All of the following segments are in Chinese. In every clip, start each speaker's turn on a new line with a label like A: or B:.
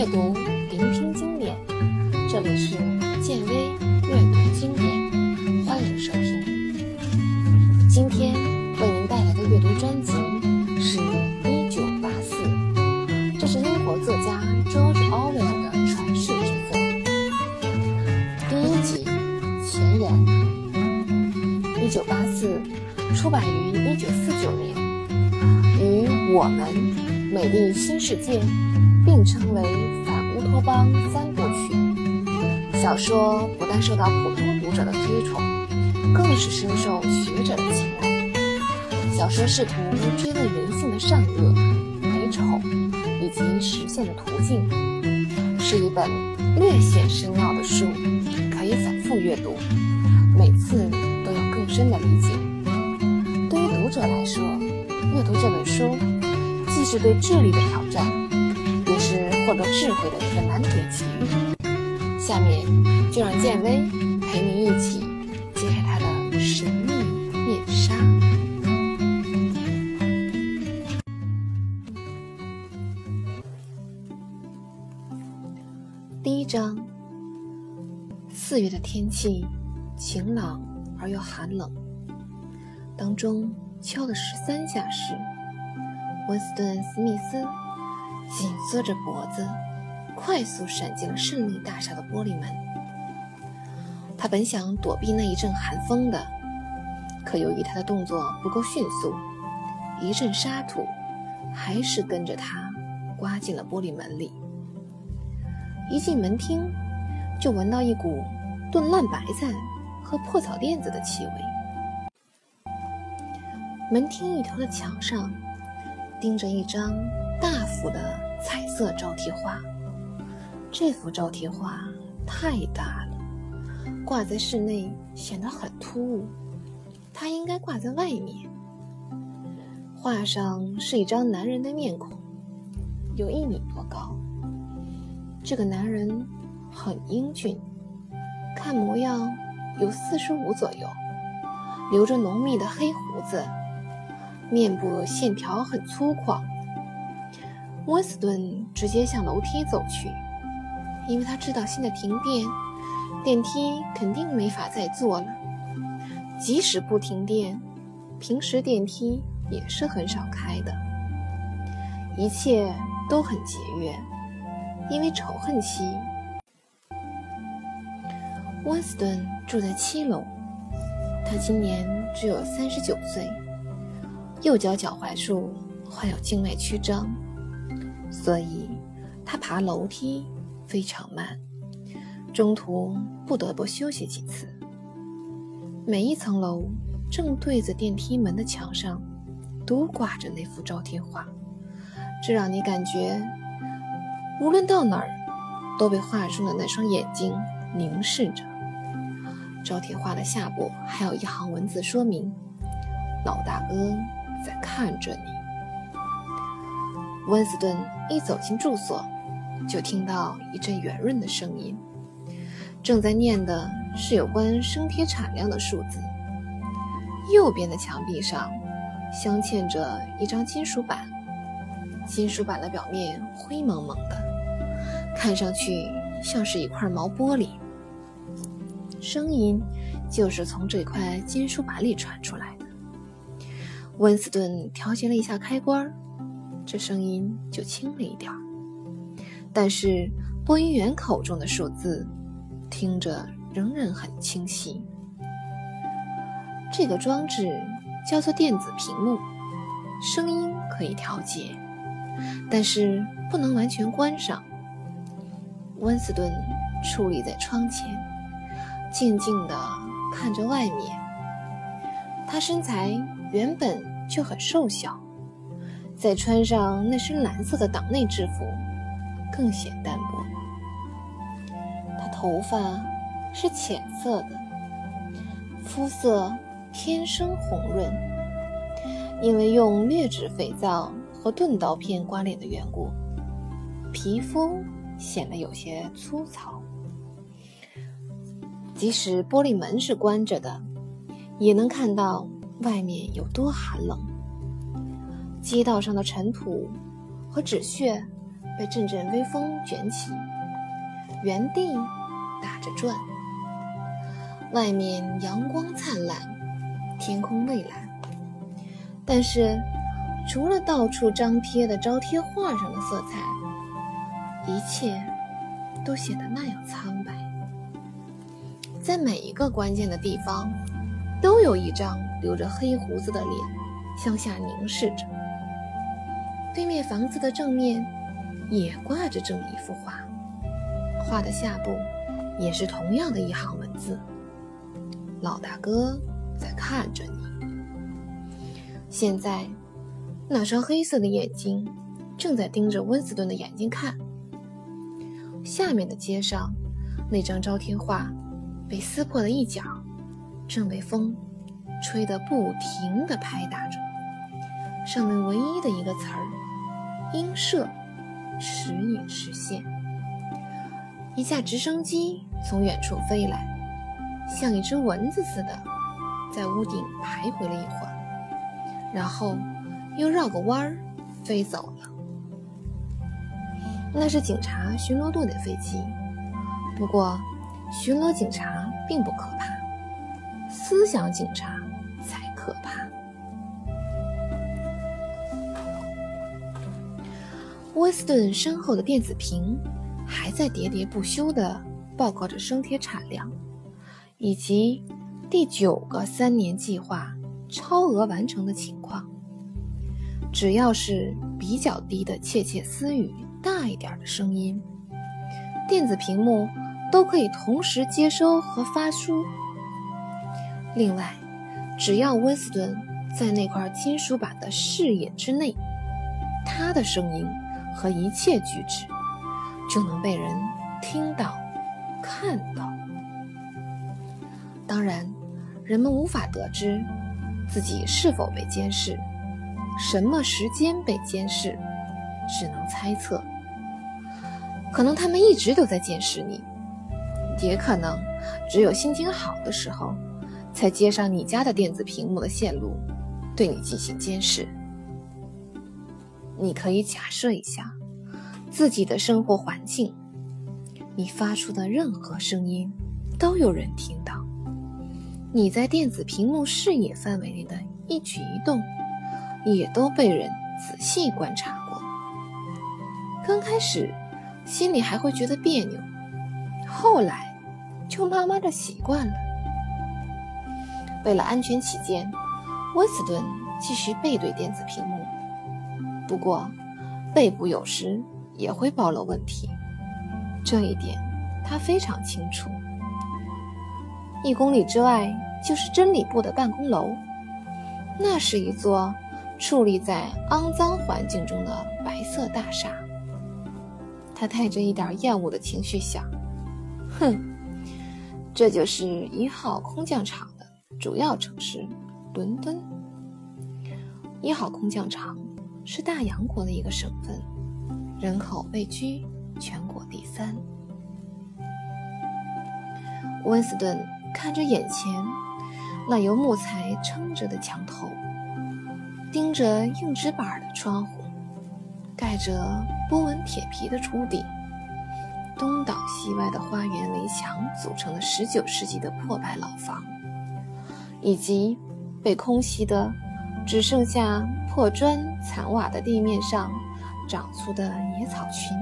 A: 阅读，聆听经典。这里是建威阅读经典，欢迎收听。今天为您带来的阅读专辑是《一九八四》，这是英国作家 George Orwell 的传世之作。第一集前言：《一九八四》出版于一九四九年，与《我们》《美丽新世界》。并称为反乌托邦三部曲。小说不但受到普通读者的推崇，更是深受学者的青睐。小说试图追问人性的善恶、美丑以及实现的途径，是一本略显深奥的书，可以反复阅读，每次都有更深的理解。对于读者来说，阅读这本书既是对智力的挑战。获得智慧的一个难得机遇。下面就让建威陪您一起揭开他的神秘面纱。第一章：四月的天气晴朗而又寒冷。当钟敲了十三下时，温斯顿·史密斯。紧缩着脖子，快速闪进了胜利大厦的玻璃门。他本想躲避那一阵寒风的，可由于他的动作不够迅速，一阵沙土还是跟着他刮进了玻璃门里。一进门厅，就闻到一股炖烂白菜和破草垫子的气味。门厅一头的墙上钉着一张。大幅的彩色招贴画，这幅招贴画太大了，挂在室内显得很突兀，它应该挂在外面。画上是一张男人的面孔，有一米多高。这个男人很英俊，看模样有四十五左右，留着浓密的黑胡子，面部线条很粗犷。温斯顿直接向楼梯走去，因为他知道现在停电，电梯肯定没法再坐了。即使不停电，平时电梯也是很少开的。一切都很节约，因为仇恨期。温斯顿住在七楼，他今年只有三十九岁，右脚脚踝处患有静脉曲张。所以，他爬楼梯非常慢，中途不得不休息几次。每一层楼正对着电梯门的墙上，都挂着那幅招贴画，这让你感觉，无论到哪儿，都被画中的那双眼睛凝视着。招贴画的下部还有一行文字说明：“老大哥在看着你。”温斯顿一走进住所，就听到一阵圆润的声音，正在念的是有关生铁产量的数字。右边的墙壁上镶嵌着一张金属板，金属板的表面灰蒙蒙的，看上去像是一块毛玻璃。声音就是从这块金属板里传出来的。温斯顿调节了一下开关。这声音就轻了一点儿，但是播音员口中的数字听着仍然很清晰。这个装置叫做电子屏幕，声音可以调节，但是不能完全关上。温斯顿矗立在窗前，静静地看着外面。他身材原本就很瘦小。再穿上那身蓝色的党内制服，更显单薄。他头发是浅色的，肤色天生红润，因为用劣质肥皂和钝刀片刮脸的缘故，皮肤显得有些粗糙。即使玻璃门是关着的，也能看到外面有多寒冷。街道上的尘土和纸屑被阵阵微风卷起，原地打着转。外面阳光灿烂，天空蔚蓝，但是除了到处张贴的招贴画上的色彩，一切都显得那样苍白。在每一个关键的地方，都有一张留着黑胡子的脸向下凝视着。对面房子的正面也挂着这么一幅画，画的下部也是同样的一行文字：“老大哥在看着你。”现在，那双黑色的眼睛正在盯着温斯顿的眼睛看。下面的街上，那张招贴画被撕破了一角，正被风吹得不停地拍打着。上面唯一的一个词儿。音色时隐时现。一架直升机从远处飞来，像一只蚊子似的，在屋顶徘徊了一会儿，然后又绕个弯儿飞走了。那是警察巡逻队的飞机，不过巡逻警察并不可怕，思想警察威斯顿身后的电子屏还在喋喋不休地报告着生铁产量，以及第九个三年计划超额完成的情况。只要是比较低的窃窃私语、大一点的声音，电子屏幕都可以同时接收和发出。另外，只要温斯顿在那块金属板的视野之内，他的声音。和一切举止，就能被人听到、看到。当然，人们无法得知自己是否被监视，什么时间被监视，只能猜测。可能他们一直都在监视你，也可能只有心情好的时候，才接上你家的电子屏幕的线路，对你进行监视。你可以假设一下，自己的生活环境，你发出的任何声音都有人听到；你在电子屏幕视野范围内的一举一动，也都被人仔细观察过。刚开始，心里还会觉得别扭，后来就慢慢的习惯了。为了安全起见，温斯顿继续背对电子屏幕。不过，背部有时也会暴露问题，这一点他非常清楚。一公里之外就是真理部的办公楼，那是一座矗立在肮脏环境中的白色大厦。他带着一点厌恶的情绪想：“哼，这就是一号空降场的主要城市——伦敦。一号空降场。”是大洋国的一个省份，人口位居全国第三。温斯顿看着眼前那由木材撑着的墙头，盯着硬纸板的窗户，盖着波纹铁皮的屋顶，东倒西歪的花园围墙组成的19世纪的破败老房，以及被空袭的只剩下。破砖残瓦的地面上长出的野草群，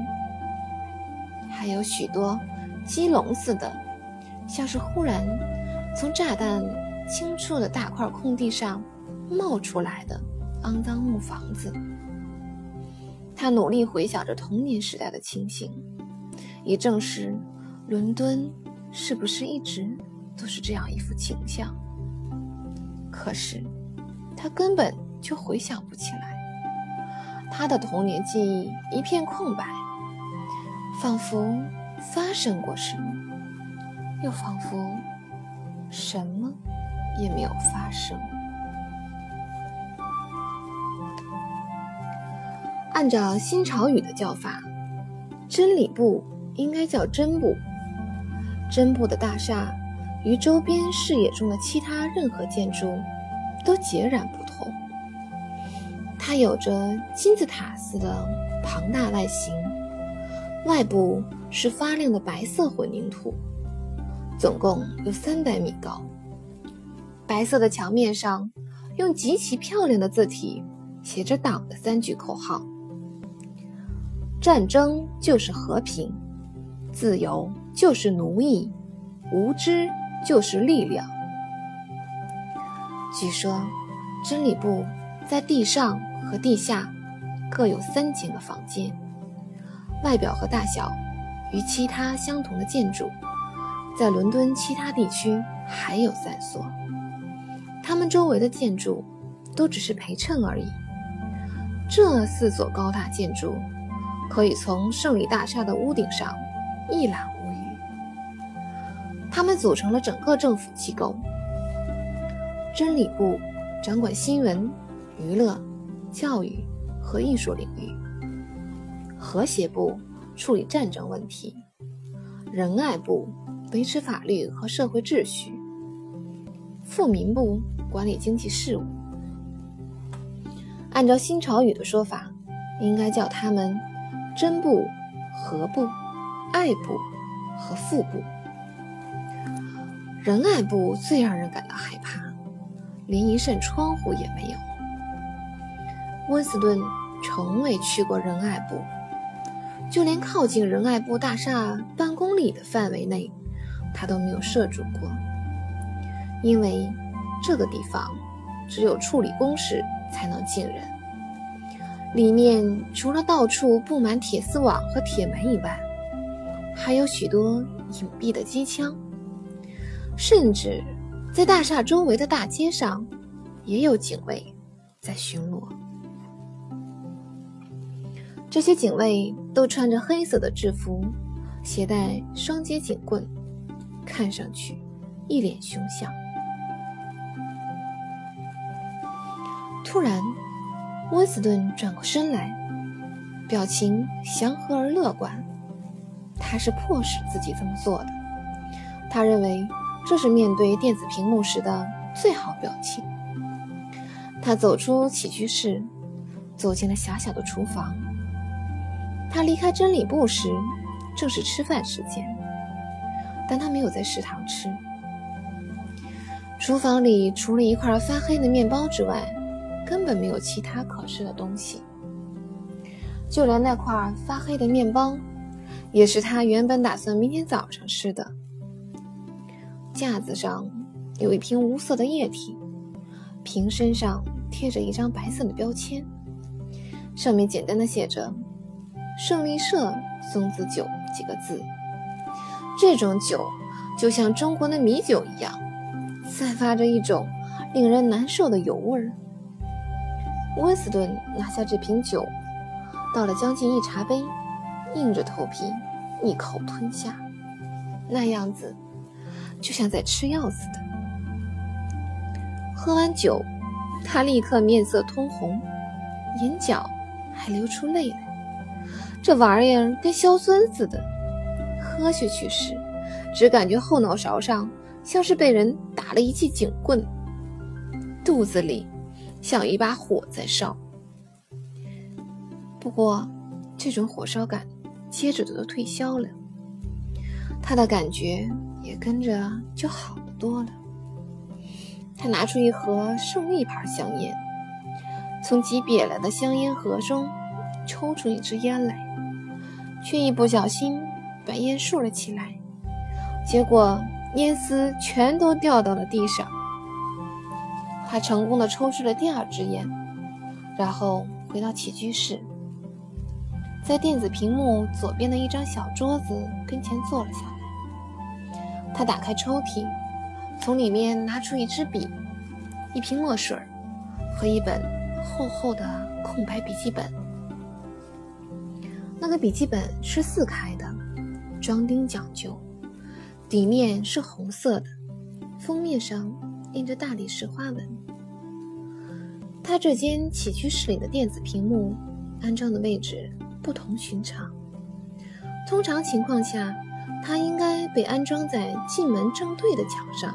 A: 还有许多鸡笼似的，像是忽然从炸弹清出的大块空地上冒出来的肮脏木房子。他努力回想着童年时代的情形，以证实伦敦是不是一直都是这样一幅景象。可是他根本。就回想不起来，他的童年记忆一片空白，仿佛发生过什么，又仿佛什么也没有发生。按照新潮语的叫法，真理部应该叫真部。真部的大厦与周边视野中的其他任何建筑都截然不同。它有着金字塔似的庞大外形，外部是发亮的白色混凝土，总共有三百米高。白色的墙面上用极其漂亮的字体写着党的三句口号：“战争就是和平，自由就是奴役，无知就是力量。”据说，真理部在地上和地下各有三间个房间，外表和大小与其他相同的建筑，在伦敦其他地区还有三所。它们周围的建筑都只是陪衬而已。这四所高大建筑可以从胜利大厦的屋顶上一览无余。它们组成了整个政府机构。真理部掌管新闻、娱乐、教育和艺术领域；和谐部处理战争问题；仁爱部维持法律和社会秩序；富民部管理经济事务。按照新潮语的说法，应该叫他们真部、和部、爱部和富部。仁爱部最让人感到害怕。连一扇窗户也没有。温斯顿从未去过仁爱部，就连靠近仁爱部大厦半公里的范围内，他都没有涉足过。因为这个地方只有处理公事才能进人，里面除了到处布满铁丝网和铁门以外，还有许多隐蔽的机枪，甚至。在大厦周围的大街上，也有警卫在巡逻。这些警卫都穿着黑色的制服，携带双节警棍，看上去一脸凶相。突然，温斯顿转过身来，表情祥和而乐观。他是迫使自己这么做的。他认为。这是面对电子屏幕时的最好表情。他走出起居室，走进了狭小的厨房。他离开真理部时，正是吃饭时间，但他没有在食堂吃。厨房里除了一块发黑的面包之外，根本没有其他可吃的东西。就连那块发黑的面包，也是他原本打算明天早上吃的。架子上有一瓶无色的液体，瓶身上贴着一张白色的标签，上面简单的写着“胜利社松子酒”几个字。这种酒就像中国的米酒一样，散发着一种令人难受的油味儿。温斯顿拿下这瓶酒，倒了将近一茶杯，硬着头皮一口吞下，那样子。就像在吃药似的。喝完酒，他立刻面色通红，眼角还流出泪来。这玩意儿跟硝酸似的，喝下去时，只感觉后脑勺上像是被人打了一记警棍，肚子里像一把火在烧。不过，这种火烧感接着就退消了。他的感觉。也跟着就好多了。他拿出一盒胜利牌香烟，从挤瘪了的香烟盒中抽出一支烟来，却一不小心把烟竖了起来，结果烟丝全都掉到了地上。他成功的抽出了第二支烟，然后回到起居室，在电子屏幕左边的一张小桌子跟前坐了下来。他打开抽屉，从里面拿出一支笔、一瓶墨水和一本厚厚的空白笔记本。那个笔记本是四开的，装订讲究，底面是红色的，封面上印着大理石花纹。他这间起居室里的电子屏幕安装的位置不同寻常，通常情况下。它应该被安装在进门正对的墙上，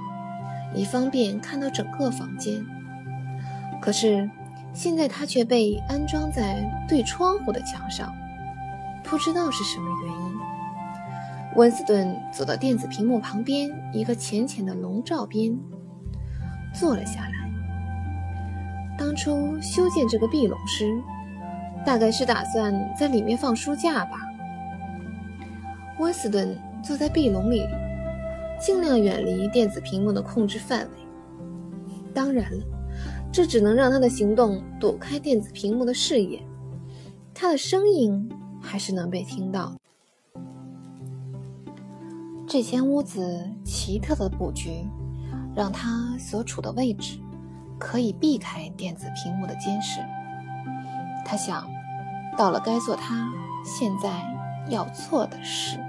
A: 以方便看到整个房间。可是现在它却被安装在对窗户的墙上，不知道是什么原因，温斯顿走到电子屏幕旁边一个浅浅的笼罩边，坐了下来。当初修建这个壁笼时，大概是打算在里面放书架吧。温斯顿坐在壁笼里，尽量远离电子屏幕的控制范围。当然了，这只能让他的行动躲开电子屏幕的视野，他的声音还是能被听到。这间屋子奇特的布局，让他所处的位置可以避开电子屏幕的监视。他想，到了该做他现在要做的事。